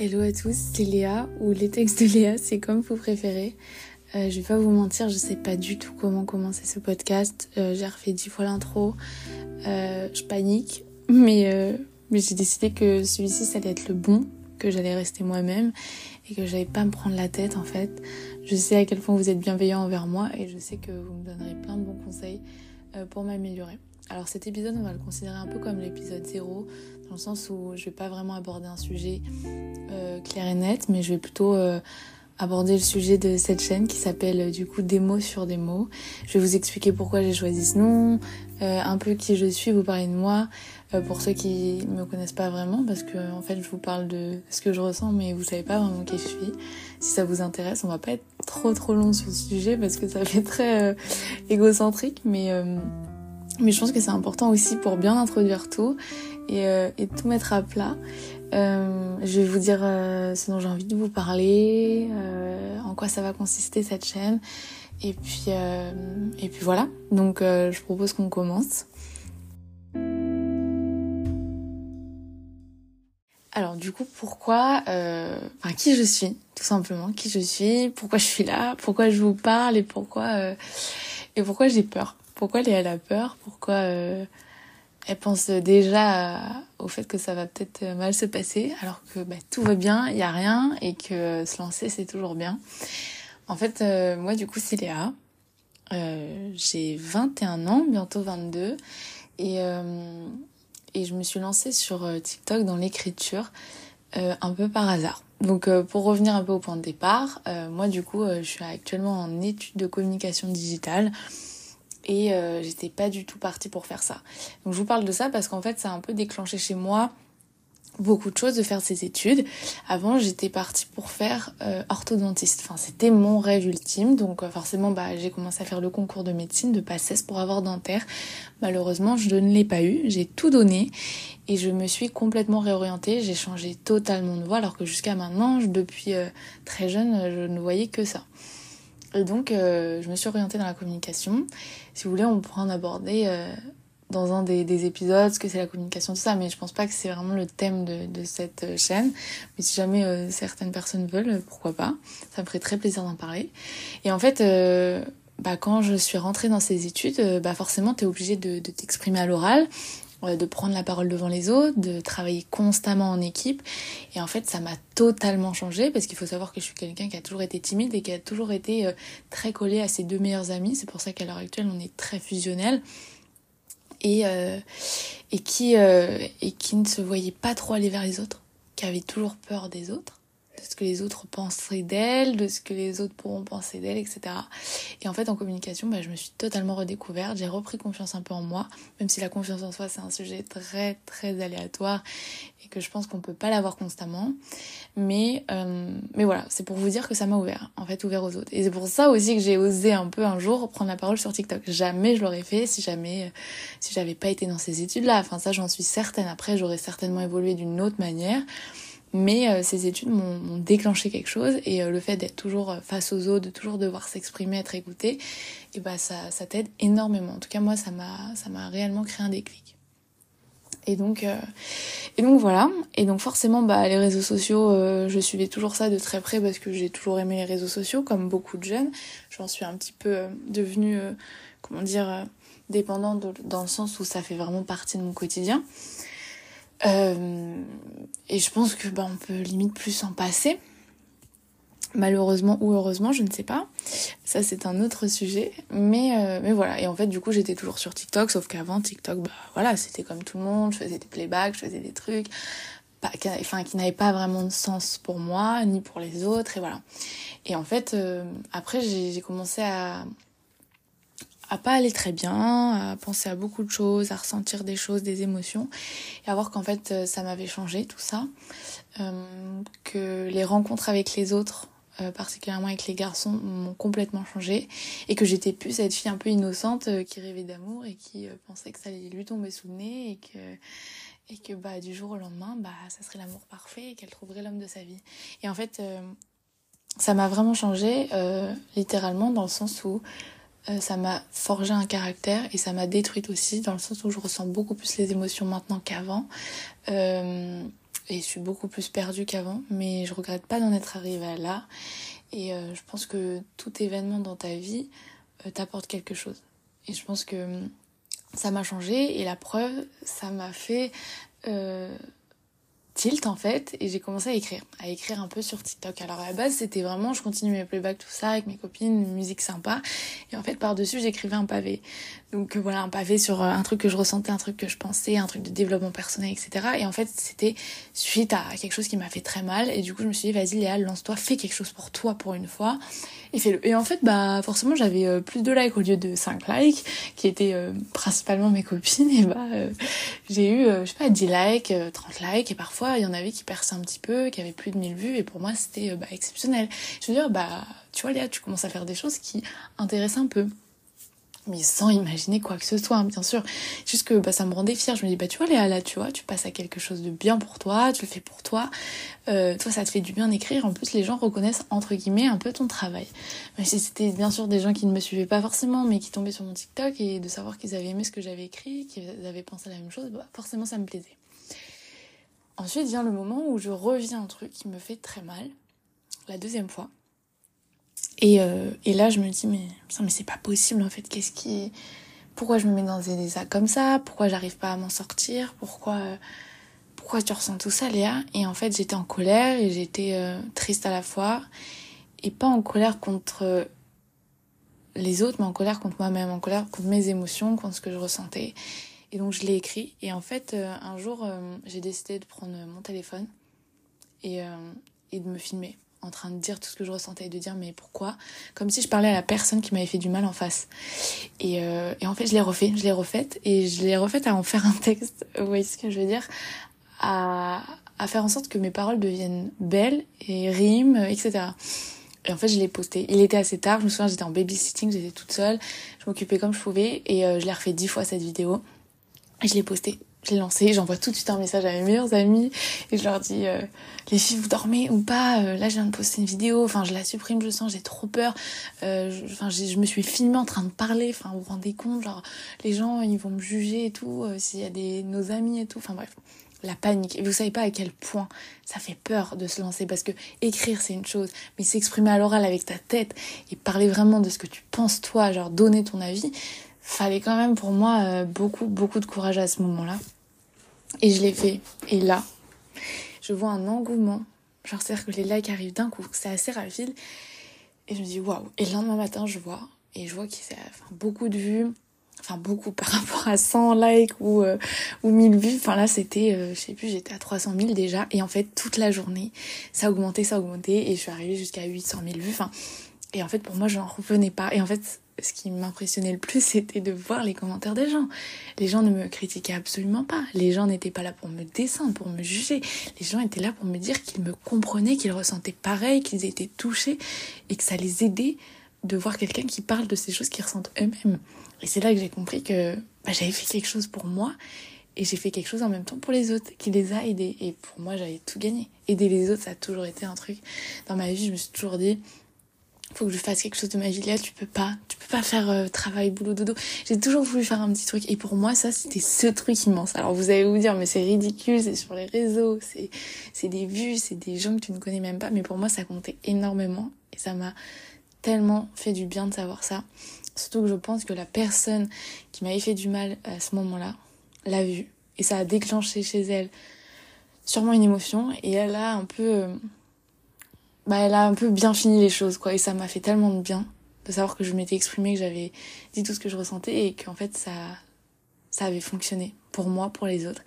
Hello à tous, c'est Léa ou les textes de Léa, c'est comme vous préférez. Euh, je vais pas vous mentir, je sais pas du tout comment commencer ce podcast. Euh, j'ai refait dix fois l'intro, euh, je panique, mais, mais j'ai décidé que celui-ci ça allait être le bon, que j'allais rester moi-même et que j'allais pas me prendre la tête en fait. Je sais à quel point vous êtes bienveillant envers moi et je sais que vous me donnerez plein de bons conseils pour m'améliorer. Alors cet épisode, on va le considérer un peu comme l'épisode 0, dans le sens où je vais pas vraiment aborder un sujet euh, clair et net, mais je vais plutôt euh, aborder le sujet de cette chaîne qui s'appelle euh, du coup des mots sur des mots. Je vais vous expliquer pourquoi j'ai choisi ce nom, euh, un peu qui je suis, vous parler de moi, euh, pour ceux qui me connaissent pas vraiment, parce que en fait je vous parle de ce que je ressens, mais vous savez pas vraiment qui je suis. Si ça vous intéresse, on va pas être trop trop long sur ce sujet parce que ça fait très euh, égocentrique, mais mais je pense que c'est important aussi pour bien introduire tout et, euh, et tout mettre à plat. Euh, je vais vous dire euh, ce dont j'ai envie de vous parler, euh, en quoi ça va consister cette chaîne. Et puis, euh, et puis voilà. Donc euh, je propose qu'on commence. Alors du coup, pourquoi, enfin qui je suis, tout simplement, qui je suis, pourquoi je suis là, pourquoi je vous parle? Et pourquoi et pourquoi j'ai peur? Pourquoi Léa a peur? Pourquoi euh, elle pense déjà au fait que ça va peut-être mal se passer alors que bah, tout va bien, il y a rien et que se lancer c'est toujours bien. En fait, euh, moi du coup c'est Léa. Euh, j'ai 21 ans, bientôt 22 et et je me suis lancée sur TikTok dans l'écriture un peu par hasard. Donc pour revenir un peu au point de départ, moi du coup je suis actuellement en études de communication digitale et euh, j'étais pas du tout partie pour faire ça. Donc je vous parle de ça parce qu'en fait ça a un peu déclenché chez moi beaucoup de choses de faire ces études. Avant j'étais partie pour faire euh, orthodontiste. Enfin c'était mon rêve ultime. Donc euh, forcément bah j'ai commencé à faire le concours de médecine de passesse pour avoir dentaire. Malheureusement je ne l'ai pas eu. J'ai tout donné et je me suis complètement réorientée. J'ai changé totalement de voie alors que jusqu'à maintenant depuis euh, très jeune je ne voyais que ça. Et donc, euh, je me suis orientée dans la communication. Si vous voulez, on pourra en aborder euh, dans un des, des, épisodes ce que c'est la communication, tout ça. Mais je pense pas que c'est vraiment le thème de, cette chaîne. Mais si jamais euh, certaines personnes veulent, pourquoi pas. Ça me ferait très plaisir d'en parler. Et en fait, euh, bah, quand je suis rentrée dans ces études, euh, bah, forcément, tu es obligée de, t'exprimer à l'oral de prendre la parole devant les autres, de travailler constamment en équipe. Et en fait, ça m'a totalement changé parce qu'il faut savoir que je suis quelqu'un qui a toujours été timide et qui a toujours été euh, très collé à ses deux meilleurs amis. C'est pour ça qu'à l'heure actuelle, on est très fusionnel. Et, euh, et, qui, euh, qui ne se voyait pas trop aller vers les autres, qui avait toujours peur des autres de ce que les autres penseraient d'elle, de ce que les autres pourront penser d'elle, etc. Et en fait, en communication, bah, je me suis totalement redécouverte, j'ai repris confiance un peu en moi, même si la confiance en soi, c'est un sujet très, très aléatoire et que je pense qu'on peut pas l'avoir constamment. Mais, euh, mais voilà, c'est pour vous dire que ça m'a ouvert, en fait, ouvert aux autres. Et c'est pour ça aussi que j'ai osé un peu un jour prendre la parole sur TikTok. Jamais je l'aurais fait si jamais, si j'avais pas été dans ces études-là. Enfin, ça, j'en suis certaine. Après, j'aurais certainement évolué d'une autre manière. Mais euh, ces études m'ont déclenché quelque chose et euh, le fait d'être toujours face aux autres, de toujours devoir s'exprimer, être écouté, et bah ça, ça t'aide énormément. En tout cas moi ça m'a ça m'a réellement créé un déclic. Et donc euh, et donc voilà. Et donc forcément bah les réseaux sociaux, euh, je suivais toujours ça de très près parce que j'ai toujours aimé les réseaux sociaux comme beaucoup de jeunes. J'en suis un petit peu euh, devenue comment dire dépendante dans le sens où ça fait vraiment partie de mon quotidien. Euh, et je pense que bah, on peut limite plus s'en passer. Malheureusement ou heureusement, je ne sais pas. Ça, c'est un autre sujet. Mais, euh, mais voilà. Et en fait, du coup, j'étais toujours sur TikTok, sauf qu'avant, TikTok, bah voilà, c'était comme tout le monde. Je faisais des playbacks, je faisais des trucs, pas, qui, enfin, qui n'avaient pas vraiment de sens pour moi, ni pour les autres, et voilà. Et en fait, euh, après, j'ai commencé à, à pas aller très bien, à penser à beaucoup de choses, à ressentir des choses, des émotions, et à voir qu'en fait euh, ça m'avait changé tout ça, euh, que les rencontres avec les autres, euh, particulièrement avec les garçons, m'ont complètement changé, et que j'étais plus cette fille un peu innocente qui rêvait d'amour et qui pensait que ça allait lui tomber sous le nez et que et que bah du jour au lendemain bah ça serait l'amour parfait et qu'elle trouverait l'homme de sa vie. Et en fait ça m'a vraiment changé littéralement dans le sens où ça m'a forgé un caractère et ça m'a détruite aussi dans le sens où je ressens beaucoup plus les émotions maintenant qu'avant. Euh, et je suis beaucoup plus perdue qu'avant, mais je regrette pas d'en être arrivée là. Et euh, je pense que tout événement dans ta vie euh, t'apporte quelque chose. Et je pense que hum, ça m'a changé et la preuve, ça m'a fait euh, tilt en fait et j'ai commencé à écrire, à écrire un peu sur TikTok. Alors à la base c'était vraiment, je continue mes playbacks tout ça avec mes copines, musique sympa et en fait par dessus j'écrivais un pavé. Donc euh, voilà un pavé sur euh, un truc que je ressentais, un truc que je pensais, un truc de développement personnel etc. Et en fait c'était suite à quelque chose qui m'a fait très mal et du coup je me suis dit vas-y Léa lance-toi, fais quelque chose pour toi pour une fois et fais-le. Et en fait bah forcément j'avais euh, plus de likes au lieu de 5 likes qui étaient principalement mes copines et bah j'ai eu je sais pas 10 likes, 30 likes et parfois il y en avait qui perçaient un petit peu, qui avaient plus de 1000 vues, et pour moi, c'était euh, bah, exceptionnel. Je veux dire, bah, tu vois, Léa, tu commences à faire des choses qui intéressent un peu. Mais sans imaginer quoi que ce soit, hein, bien sûr. Juste que bah, ça me rendait fière. Je me dis, bah tu vois, Léa, là, tu vois, tu passes à quelque chose de bien pour toi, tu le fais pour toi. Euh, toi, ça te fait du bien d'écrire. En plus, les gens reconnaissent, entre guillemets, un peu ton travail. C'était bien sûr des gens qui ne me suivaient pas forcément, mais qui tombaient sur mon TikTok et de savoir qu'ils avaient aimé ce que j'avais écrit, qu'ils avaient pensé à la même chose, bah, forcément, ça me plaisait. Ensuite vient le moment où je reviens un truc qui me fait très mal, la deuxième fois. Et, euh, et là, je me dis, mais, mais c'est pas possible en fait, qu'est-ce qui. Pourquoi je me mets dans des états comme ça? Pourquoi j'arrive pas à m'en sortir? Pourquoi. Euh, pourquoi tu ressens tout ça, Léa? Et en fait, j'étais en colère et j'étais euh, triste à la fois. Et pas en colère contre les autres, mais en colère contre moi-même, en colère contre mes émotions, contre ce que je ressentais. Et donc je l'ai écrit. Et en fait, euh, un jour, euh, j'ai décidé de prendre mon téléphone et, euh, et de me filmer en train de dire tout ce que je ressentais et de dire mais pourquoi? Comme si je parlais à la personne qui m'avait fait du mal en face et, et en fait je l'ai refait je l'ai refaite et je l'ai refaite à en faire un texte vous voyez ce que je veux dire? À, à faire en sorte que mes paroles deviennent belles et riment etc et en fait, je l'ai posté. Il était assez tard. Je me souviens, j'étais en babysitting, j'étais toute seule. Je m'occupais comme je pouvais. Et je l'ai refait dix fois cette vidéo. Et je l'ai posté, je l'ai lancé, j'envoie tout de suite un message à mes meilleurs amis et je leur dis euh, les filles vous dormez ou pas euh, Là je viens de poster une vidéo, enfin je la supprime, je sens, j'ai trop peur. Euh, enfin je, me suis filmée en train de parler, enfin vous vous rendez compte, genre les gens ils vont me juger et tout, s'il y a des nos amis et tout, enfin bref la panique. Et vous savez pas à quel point ça fait peur de se lancer parce que écrire c'est une chose, mais s'exprimer à l'oral avec ta tête et parler vraiment de ce que tu penses toi, genre donner ton avis, fallait quand même pour moi euh, beaucoup, beaucoup de courage à ce moment-là. Et je l'ai fait. Et là, je vois un engouement. Genre, c'est-à-dire que les likes arrivent d'un coup. C'est assez rapide. Et je me dis, waouh. Et le lendemain matin, je vois. Et je vois qu'il y a beaucoup de vues. Enfin, beaucoup par rapport à 100 likes ou, euh, ou 1000 vues. Enfin, là, c'était, euh, je sais plus, j'étais à 300 000 déjà. Et en fait, toute la journée, ça a augmenté, ça a augmenté. Et je suis arrivée jusqu'à 800 000 vues. Enfin, et en fait, pour moi, je n'en revenais pas. Et en fait, ce qui m'impressionnait le plus, c'était de voir les commentaires des gens. Les gens ne me critiquaient absolument pas. Les gens n'étaient pas là pour me descendre, pour me juger. Les gens étaient là pour me dire qu'ils me comprenaient, qu'ils ressentaient pareil, qu'ils étaient touchés et que ça les aidait de voir quelqu'un qui parle de ces choses qu'ils ressentent eux-mêmes. Et c'est là que j'ai compris que bah, j'avais fait quelque chose pour moi et j'ai fait quelque chose en même temps pour les autres qui les a aidés. Et pour moi, j'avais tout gagné. Aider les autres, ça a toujours été un truc. Dans ma vie, je me suis toujours dit, faut que je fasse quelque chose de ma vie. Là tu peux pas. Tu peux pas faire euh, travail boulot dodo. J'ai toujours voulu faire un petit truc. Et pour moi ça c'était ce truc immense. Alors vous allez vous dire mais c'est ridicule c'est sur les réseaux c'est c'est des vues c'est des gens que tu ne connais même pas. Mais pour moi ça comptait énormément. Et ça m'a tellement fait du bien de savoir ça. Surtout que je pense que la personne qui m'avait fait du mal à ce moment-là l'a vu et ça a déclenché chez elle sûrement une émotion. Et elle a un peu euh, bah, elle a un peu bien fini les choses, quoi. Et ça m'a fait tellement de bien de savoir que je m'étais exprimée, que j'avais dit tout ce que je ressentais et qu'en fait, ça, ça avait fonctionné pour moi, pour les autres.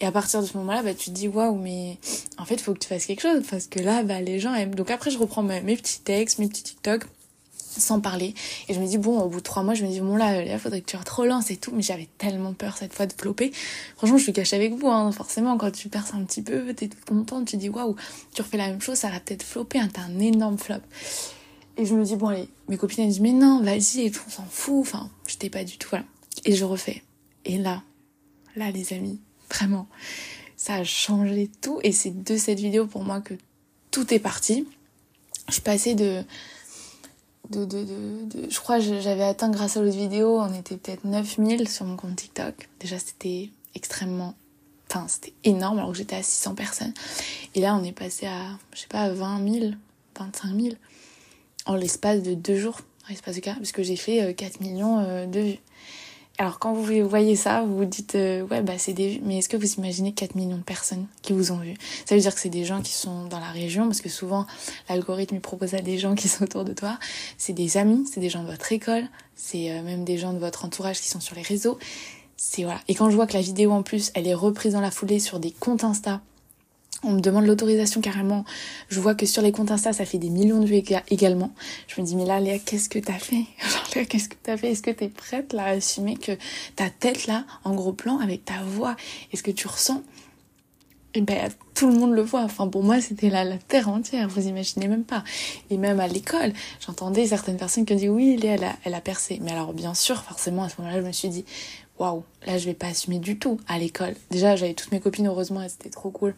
Et à partir de ce moment-là, bah, tu te dis, waouh, mais en fait, faut que tu fasses quelque chose parce que là, bah, les gens aiment. Donc après, je reprends mes petits textes, mes petits TikTok sans parler. Et je me dis, bon, au bout de trois mois, je me dis, bon, là, il faudrait que tu relances et tout. Mais j'avais tellement peur cette fois de flopper. Franchement, je suis cachée avec vous, hein. Forcément, quand tu perces un petit peu, t'es toute contente, tu dis, waouh, tu refais la même chose, ça va peut-être flopper, hein, t'as un énorme flop. Et je me dis, bon, allez, mes copines, elles disent, mais non, vas-y, on s'en fout. Enfin, j'étais pas du tout, voilà. Et je refais. Et là, là, les amis, vraiment, ça a changé tout. Et c'est de cette vidéo pour moi que tout est parti. Je suis passée je crois que j'avais atteint grâce à l'autre vidéo, on était peut-être 9000 sur mon compte TikTok. Déjà, c'était extrêmement Enfin, c'était énorme alors que j'étais à 600 personnes. Et là, on est passé à, je sais pas, 20 000, 25 000 en l'espace de deux jours, en l'espace de cas, parce que j'ai fait 4 millions de vues. Alors quand vous voyez ça, vous vous dites euh, ouais bah c'est des mais est-ce que vous imaginez 4 millions de personnes qui vous ont vu Ça veut dire que c'est des gens qui sont dans la région parce que souvent l'algorithme propose à des gens qui sont autour de toi, c'est des amis, c'est des gens de votre école, c'est euh, même des gens de votre entourage qui sont sur les réseaux. C'est voilà. Et quand je vois que la vidéo en plus, elle est reprise dans la foulée sur des comptes Insta on me demande l'autorisation carrément. Je vois que sur les comptes Insta, ça fait des millions de vues également. Je me dis, mais là, Léa, qu'est-ce que t'as fait? Léa, qu'est-ce que t'as fait? Est-ce que t'es prête là à assumer que ta tête là, en gros plan, avec ta voix, est-ce que tu ressens? Et eh ben, tout le monde le voit. Enfin, pour moi, c'était la, la terre entière. Vous imaginez même pas. Et même à l'école, j'entendais certaines personnes qui ont dit oui, Léa, elle a, elle a percé. Mais alors, bien sûr, forcément, à ce moment-là, je me suis dit, waouh, là, je vais pas assumer du tout à l'école. Déjà, j'avais toutes mes copines, heureusement, et c'était trop cool.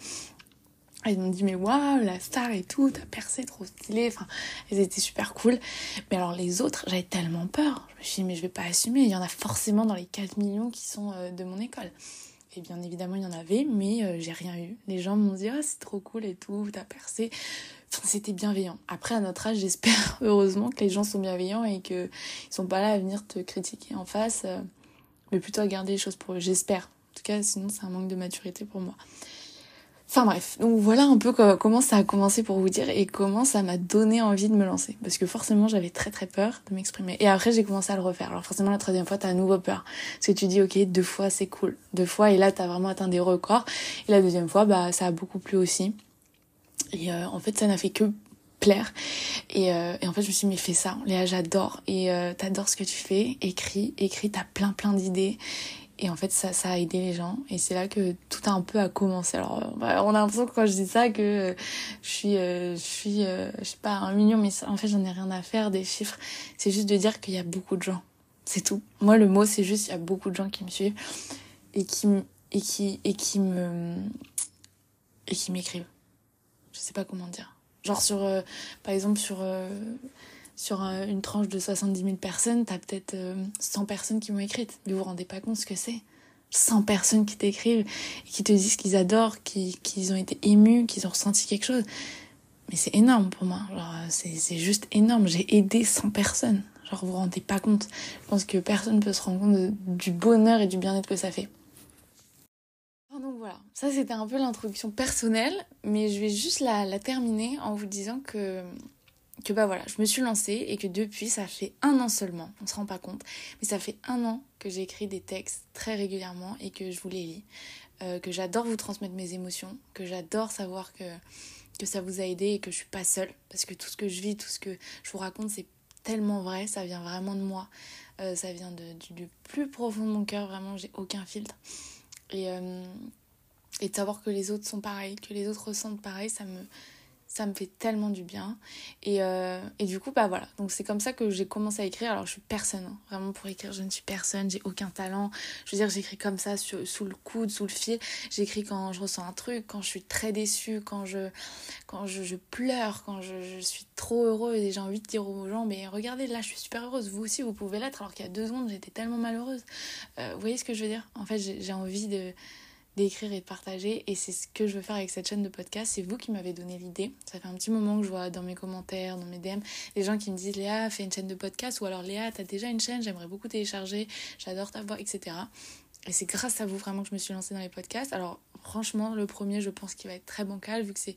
Elles m'ont dit mais waouh la star et tout, t'as percé, trop stylé. Enfin, elles étaient super cool. Mais alors les autres, j'avais tellement peur. Je me suis dit mais je vais pas assumer. Il y en a forcément dans les 4 millions qui sont euh, de mon école. Et bien évidemment il y en avait, mais euh, j'ai rien eu. Les gens m'ont dit ah c'est trop cool et tout, t'as percé. Enfin, c'était bienveillant. Après à notre âge, j'espère heureusement que les gens sont bienveillants et que ils sont pas là à venir te critiquer en face, euh, mais plutôt à garder les choses pour eux. J'espère. En tout cas, sinon c'est un manque de maturité pour moi. Enfin bref, donc voilà un peu comment ça a commencé pour vous dire et comment ça m'a donné envie de me lancer. Parce que forcément j'avais très très peur de m'exprimer. Et après j'ai commencé à le refaire. Alors forcément la troisième fois t'as à nouveau peur. Parce que tu dis ok deux fois c'est cool. Deux fois et là t'as vraiment atteint des records. Et la deuxième fois bah ça a beaucoup plu aussi. Et euh, en fait ça n'a fait que plaire. Et, euh, et, en fait, je me suis dit, mais fais ça, Léa, j'adore. Et euh, t'adores ce que tu fais, écris, écris, t'as plein plein d'idées. Et en fait, ça, ça a aidé les gens. Et c'est là que tout a un peu à commencer. Alors, euh, bah, on a l'impression que quand je dis ça, que euh, je suis, euh, je suis, je sais pas, un million, mais en fait, j'en ai rien à faire des chiffres. C'est juste de dire qu'il y a beaucoup de gens. C'est tout. Moi, le mot, c'est juste, il y a beaucoup de gens qui me suivent et qui, et qui, et qui me, et qui m'écrivent. Je sais pas comment dire. Genre sur, par exemple, sur, sur une tranche de 70 000 personnes, t'as peut-être 100 euh, personnes qui m'ont écrite. Mais vous vous rendez pas compte ce que c'est 100 personnes qui t'écrivent et qui te disent qu'ils adorent, qu'ils ont été émus, qu'ils ont ressenti quelque chose. Mais c'est énorme pour moi. c'est juste énorme. J'ai aidé 100 personnes. Genre, vous vous rendez pas compte. Je pense que personne peut se rendre compte du bonheur et du bien-être que ça fait. Donc voilà, ça c'était un peu l'introduction personnelle, mais je vais juste la terminer en vous disant que que bah voilà, je me suis lancée et que depuis, ça fait un an seulement, on se rend pas compte, mais ça fait un an que j'écris des textes très régulièrement et que je vous les lis, euh, que j'adore vous transmettre mes émotions, que j'adore savoir que, que ça vous a aidé et que je suis pas seule, parce que tout ce que je vis, tout ce que je vous raconte, c'est tellement vrai, ça vient vraiment de moi, euh, ça vient de, du, plus profond de mon cœur, vraiment, j'ai aucun filtre. Et, euh, et de savoir que les autres sont pareils, que les autres ressentent pareil, ça me ça me fait tellement du bien. Et, euh, et du coup, bah voilà. Donc c'est comme ça que j'ai commencé à écrire. Alors je suis personne, hein. vraiment pour écrire, je ne suis personne, j'ai aucun talent. Je veux dire, j'écris comme ça sous le coude, sous le fil. J'écris quand je ressens un truc, quand je suis très déçue, quand je, quand je, pleure, quand je, suis trop heureuse et j'ai envie de dire aux gens, mais regardez, là je suis super heureuse, vous aussi vous pouvez l'être. Alors qu'il y a deux secondes, j'étais tellement malheureuse. Euh, vous voyez ce que je veux dire? En fait, j'ai envie de d'écrire et de partager. Et c'est ce que je veux faire avec cette chaîne de podcast. C'est vous qui m'avez donné l'idée. Ça fait un petit moment que je vois dans mes commentaires, dans mes DM, les gens qui me disent Léa, fais une chaîne de podcast. Ou alors Léa, t'as déjà une chaîne, j'aimerais beaucoup télécharger, j'adore ta voix, etc. Et c'est grâce à vous vraiment que je me suis lancée dans les podcasts. Alors franchement, le premier, je pense qu'il va être très bancal vu que c'est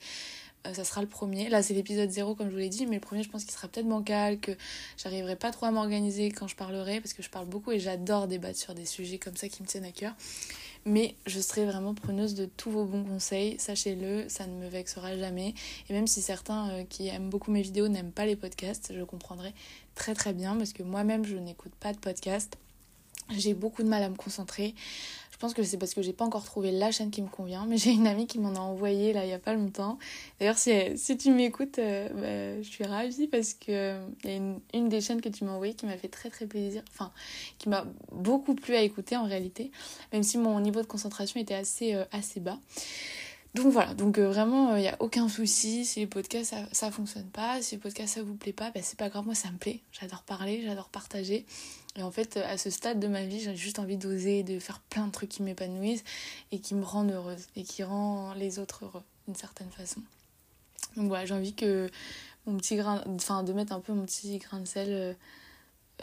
euh, ça sera le premier. Là, c'est l'épisode 0, comme je vous l'ai dit, mais le premier, je pense qu'il sera peut-être bancal, que j'arriverai pas trop à m'organiser quand je parlerai, parce que je parle beaucoup et j'adore débattre sur des sujets comme ça qui me tiennent à cœur. Mais je serai vraiment preneuse de tous vos bons conseils, sachez-le, ça ne me vexera jamais. Et même si certains euh, qui aiment beaucoup mes vidéos n'aiment pas les podcasts, je comprendrai très très bien, parce que moi-même, je n'écoute pas de podcast. J'ai beaucoup de mal à me concentrer. Je pense que c'est parce que j'ai pas encore trouvé la chaîne qui me convient, mais j'ai une amie qui m'en a envoyé là il y a pas longtemps. D'ailleurs, si, tu m'écoutes, euh, bah, je suis ravie parce que euh, il y a une, des chaînes que tu m'as envoyé qui m'a fait très très plaisir, enfin qui m'a beaucoup plu à écouter en réalité, même si mon niveau de concentration était assez, euh, assez bas. Donc voilà, donc euh, vraiment, il n'y a aucun souci. Si les podcasts, ça, ça fonctionne pas, si les podcasts, ça vous plaît pas, bah, c'est pas grave, moi ça me plaît. J'adore parler, j'adore partager. Et en fait, à ce stade de ma vie, j'ai juste envie d'oser, de faire plein de trucs qui m'épanouissent et qui me rendent heureuse et qui rend les autres heureux d'une certaine façon. Donc voilà, j'ai envie que mon petit grain, enfin de mettre un peu mon petit grain de sel euh,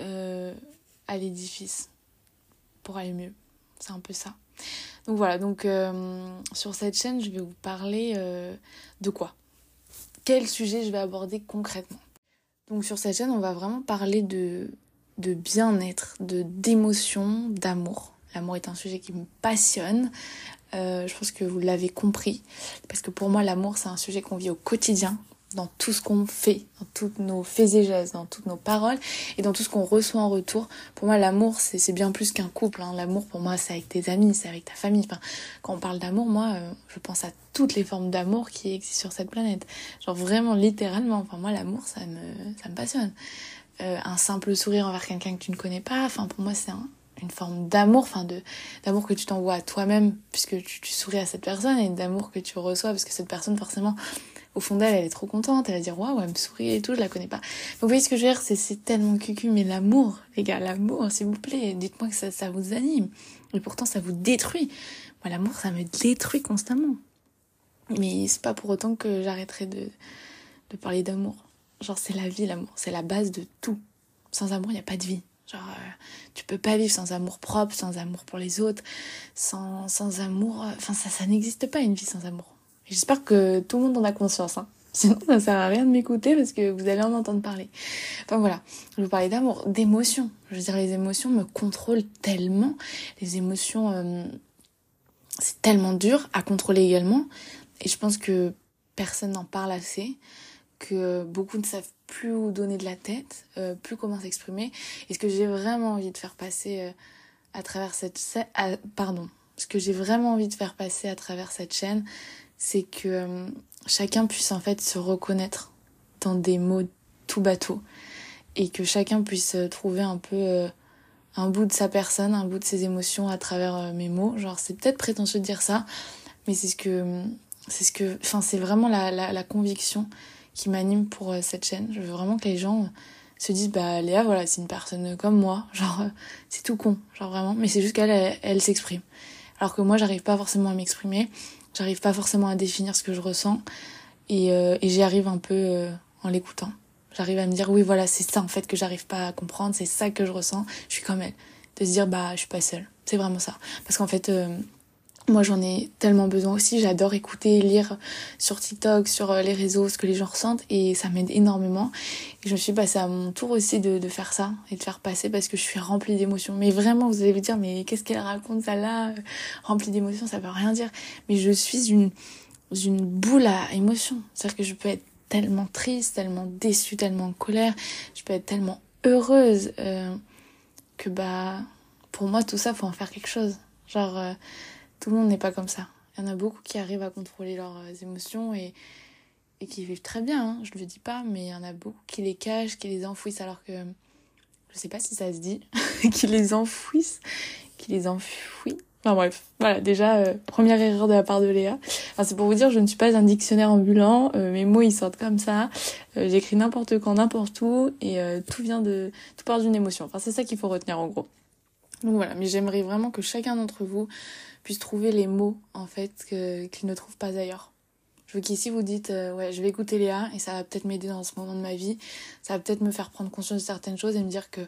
euh, à l'édifice pour aller mieux. C'est un peu ça. Donc voilà, donc euh, sur cette chaîne, je vais vous parler euh, de quoi? Quel sujet je vais aborder concrètement? Donc sur cette chaîne, on va vraiment parler de, bien-être, de d'émotion, d'amour. L'amour est un sujet qui me passionne. Euh, je pense que vous l'avez compris. Parce que pour moi, l'amour, c'est un sujet qu'on vit au quotidien dans tout ce qu'on fait, dans toutes nos faits et gestes, dans toutes nos paroles et dans tout ce qu'on reçoit en retour. Pour moi, l'amour, c'est bien plus qu'un couple. Hein. L'amour, pour moi, c'est avec tes amis, c'est avec ta famille. Enfin, quand on parle d'amour, moi, euh, je pense à toutes les formes d'amour qui existent sur cette planète. Genre vraiment, littéralement. Enfin, moi, l'amour, ça me, ça me passionne. Euh, un simple sourire envers quelqu'un que tu ne connais pas, enfin, pour moi, c'est un, une forme d'amour, enfin d'amour que tu t'envoies à toi-même puisque tu, souris à cette personne et d'amour que tu reçois parce que cette personne forcément au fond d'elle elle est trop contente, elle va dire waouh elle me sourit et tout, je la connais pas. Vous voyez ce que je veux dire, c'est c'est tellement cucu mais l'amour les gars, l'amour s'il vous plaît, dites-moi que ça, ça vous anime et pourtant ça vous détruit. Moi l'amour ça me détruit constamment. Mais c'est pas pour autant que j'arrêterai de de parler d'amour. Genre c'est la vie l'amour, c'est la base de tout. Sans amour il n'y a pas de vie. Genre, euh, tu peux pas vivre sans amour propre, sans amour pour les autres, sans, sans amour. Euh, enfin, ça, ça n'existe pas une vie sans amour. J'espère que tout le monde en a conscience. Hein. Sinon, ça sert à rien de m'écouter parce que vous allez en entendre parler. Enfin voilà, je vous parlais d'amour, d'émotions. Je veux dire, les émotions me contrôlent tellement. Les émotions, euh, c'est tellement dur à contrôler également. Et je pense que personne n'en parle assez que beaucoup ne savent plus où donner de la tête, euh, plus comment s'exprimer. Et ce que j'ai vraiment envie de faire passer euh, à travers cette pardon, ce que j'ai vraiment envie de faire passer à travers cette chaîne, c'est que euh, chacun puisse en fait se reconnaître dans des mots tout bateau et que chacun puisse trouver un peu euh, un bout de sa personne, un bout de ses émotions à travers euh, mes mots. Genre c'est peut-être prétentieux de dire ça, mais c'est ce que c'est ce que enfin c'est vraiment la, la, conviction qui m'anime pour euh, cette chaîne. Je veux vraiment que les gens se disent bah Léa voilà c'est une personne comme moi genre euh, c'est tout con genre vraiment mais c'est juste qu'elle elle, elle s'exprime alors que moi j'arrive pas forcément à m'exprimer j'arrive pas forcément à définir ce que je ressens. Et, euh, et j'y arrive un peu euh, en l'écoutant. J'arrive à me dire oui voilà c'est ça en fait que j'arrive pas à comprendre. C'est ça que je ressens. Je suis comme elle. De se dire bah je suis pas seule. C'est vraiment ça. Parce qu'en fait euh, moi j'en ai tellement besoin aussi, j'adore écouter, lire sur TikTok, sur euh, les réseaux ce que les gens ressentent et ça m'aide énormément. Et je me suis passée à mon tour aussi de, de faire ça et de faire passer parce que je suis remplie d'émotions. Mais vraiment vous allez vous dire mais qu'est-ce qu'elle raconte ça là Remplie d'émotions ça veut rien dire. Mais je suis une, une boule à émotions. C'est-à-dire que je peux être tellement triste, tellement déçue, tellement en colère, je peux être tellement heureuse euh, que bah pour moi tout ça faut en faire quelque chose. Genre euh, tout le monde n'est pas comme ça. Il y en a beaucoup qui arrivent à contrôler leurs euh, émotions et, et qui vivent très bien, hein, je le dis pas, mais il y en a beaucoup qui les cachent, qui les enfouissent alors que je sais pas si ça se dit, qui les enfouissent, qui les enfouissent. Enfin bref, voilà, déjà, euh, première erreur de la part de Léa. Enfin, c'est pour vous dire, je ne suis pas un dictionnaire ambulant, euh, mes mots ils sortent comme ça, euh, j'écris n'importe quand, n'importe où, et euh, tout vient de... tout part d'une émotion. Enfin, c'est ça qu'il faut retenir en gros. Donc voilà, mais j'aimerais vraiment que chacun d'entre vous puisse trouver les mots en fait qu'il qu ne trouve pas ailleurs. Je veux qu'ici vous dites euh, ouais je vais écouter Léa et ça va peut-être m'aider dans ce moment de ma vie, ça va peut-être me faire prendre conscience de certaines choses et me dire que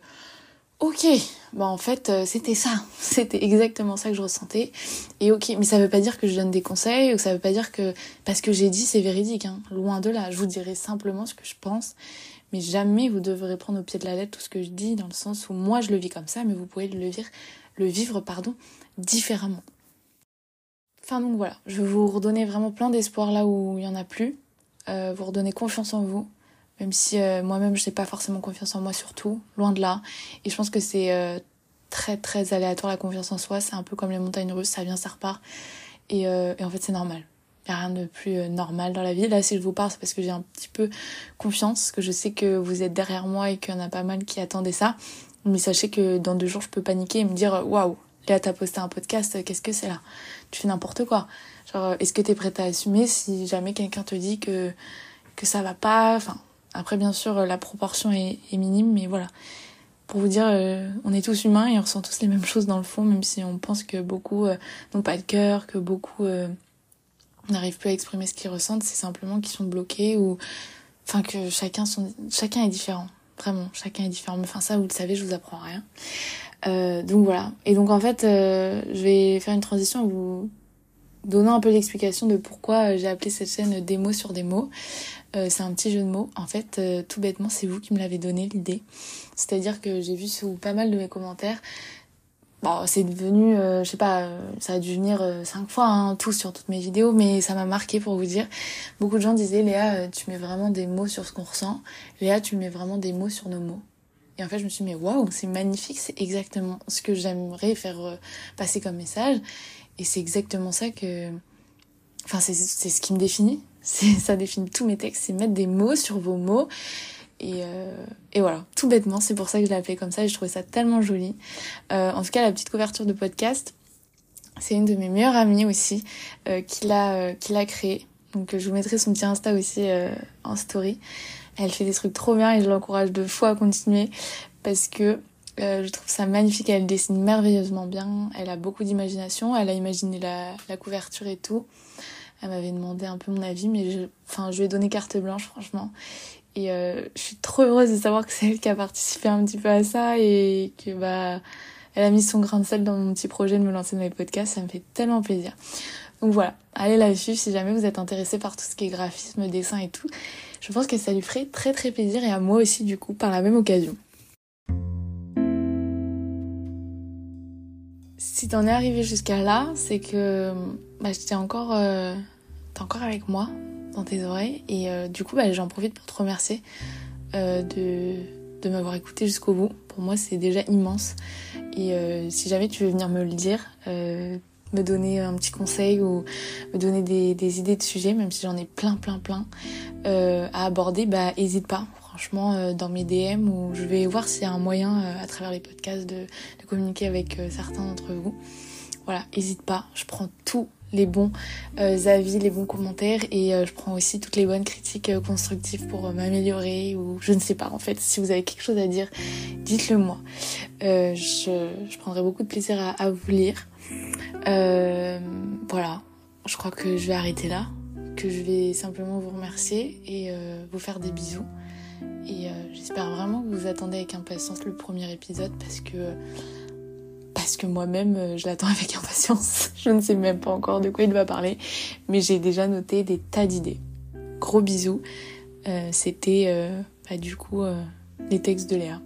ok bah en fait euh, c'était ça, c'était exactement ça que je ressentais. Et ok mais ça veut pas dire que je donne des conseils ou ça veut pas dire que parce que j'ai dit c'est véridique hein, loin de là, je vous dirai simplement ce que je pense mais jamais vous devrez prendre au pied de la lettre tout ce que je dis dans le sens où moi je le vis comme ça mais vous pouvez le vivre le vivre pardon différemment. Enfin donc voilà, je vais vous redonner vraiment plein d'espoir là où il y en a plus. Euh, vous redonner confiance en vous, même si euh, moi-même je n'ai pas forcément confiance en moi surtout, loin de là. Et je pense que c'est euh, très très aléatoire la confiance en soi, c'est un peu comme les montagnes russes, ça vient, ça repart. Et en fait c'est normal. Rien de plus euh, normal dans la vie. Là si je vous parle c'est parce que j'ai un petit peu confiance, que je sais que vous êtes derrière moi et qu'il y en a pas mal qui attendaient ça. Mais sachez que dans deux jours je peux paniquer et me dire waouh Léa, t'as posté un podcast, qu'est-ce que c'est là? Tu fais n'importe quoi. Genre, est-ce que t'es prête à assumer si jamais quelqu'un te dit que, que ça va pas? Enfin, après, bien sûr, la proportion est, minime, mais voilà. Pour vous dire, euh, on est tous humains et on ressent tous les mêmes choses dans le fond, même si on pense que beaucoup euh, n'ont pas de cœur, que beaucoup euh, n'arrivent plus à exprimer ce qu'ils ressentent, c'est simplement qu'ils sont bloqués ou enfin que chacun sont chacun est différent. Vraiment chacun est différent. Enfin ça vous le savez je vous apprends rien. Euh, donc voilà. Et donc en fait euh, je vais faire une transition en vous donnant un peu l'explication de pourquoi j'ai appelé cette chaîne des mots sur des mots. Euh, c'est un petit jeu de mots. En fait euh, tout bêtement c'est vous qui me l'avez donné l'idée. C'est à dire que j'ai vu sous pas mal de mes commentaires Bon, c'est devenu, euh, je sais pas, euh, ça a dû venir euh, cinq fois, hein, tout sur toutes mes vidéos, mais ça m'a marqué pour vous dire. Beaucoup de gens disaient, Léa, euh, tu mets vraiment des mots sur ce qu'on ressent. Léa, tu mets vraiment des mots sur nos mots. Et en fait, je me suis dit, mais waouh, c'est magnifique, c'est exactement ce que j'aimerais faire euh, passer comme message. Et c'est exactement ça que, enfin, c'est ce qui me définit. Ça définit tous mes textes, c'est mettre des mots sur vos mots. Et, euh, et voilà, tout bêtement, c'est pour ça que je l'ai appelé comme ça et je trouvais ça tellement joli. Euh, en tout cas, la petite couverture de podcast, c'est une de mes meilleures amies aussi euh, qui l'a euh, créée. Donc je vous mettrai son petit Insta aussi en story. Elle fait des trucs trop bien et je l'encourage de fois à continuer parce que je trouve ça magnifique. Elle dessine merveilleusement bien. Elle a beaucoup d'imagination. Elle a imaginé la, la couverture et tout. Elle m'avait demandé un peu mon avis, mais enfin, je lui ai donné carte blanche, franchement. Et euh, je suis trop heureuse de savoir que c'est elle qui a participé un petit peu à ça et que bah elle a mis son grain de sel dans mon petit projet de me lancer dans les podcasts. Ça me fait tellement plaisir. Donc voilà, allez la suivre si jamais vous êtes intéressé par tout ce qui est graphisme, dessin et tout. Je pense que ça lui ferait très très plaisir et à moi aussi du coup par la même occasion. Si t'en es arrivé jusqu'à là, c'est que bah, j'étais encore, euh, t'es encore avec moi dans tes oreilles et euh, du coup bah, j'en profite pour te remercier euh, de, m'avoir écouté jusqu'au bout. Pour moi c'est déjà immense et euh, si jamais tu veux venir me le dire, me donner un petit conseil ou me donner des, idées de sujets, même si j'en ai plein plein plein à aborder, bah hésite pas. Franchement, dans mes DM où je vais voir s'il y a un moyen à travers les podcasts de, de communiquer avec certains d'entre vous. Voilà, hésite pas. Je prends tous les bons euh, avis, les bons commentaires et euh, je prends aussi toutes les bonnes critiques euh, constructives pour m'améliorer ou je ne sais pas en fait. Si vous avez quelque chose à dire, dites-le moi. Je, prendrai beaucoup de plaisir à, à vous lire. Voilà, je crois que je vais arrêter là, que je vais simplement vous remercier et vous faire des bisous. Et j'espère vraiment que vous attendez avec impatience le premier épisode parce que parce que moi-même euh, je l'attends avec impatience. Je ne sais même pas encore de quoi il va parler, mais j'ai déjà noté des tas d'idées. Gros bisous. Euh, C'était euh, bah, du coup les textes de Léa.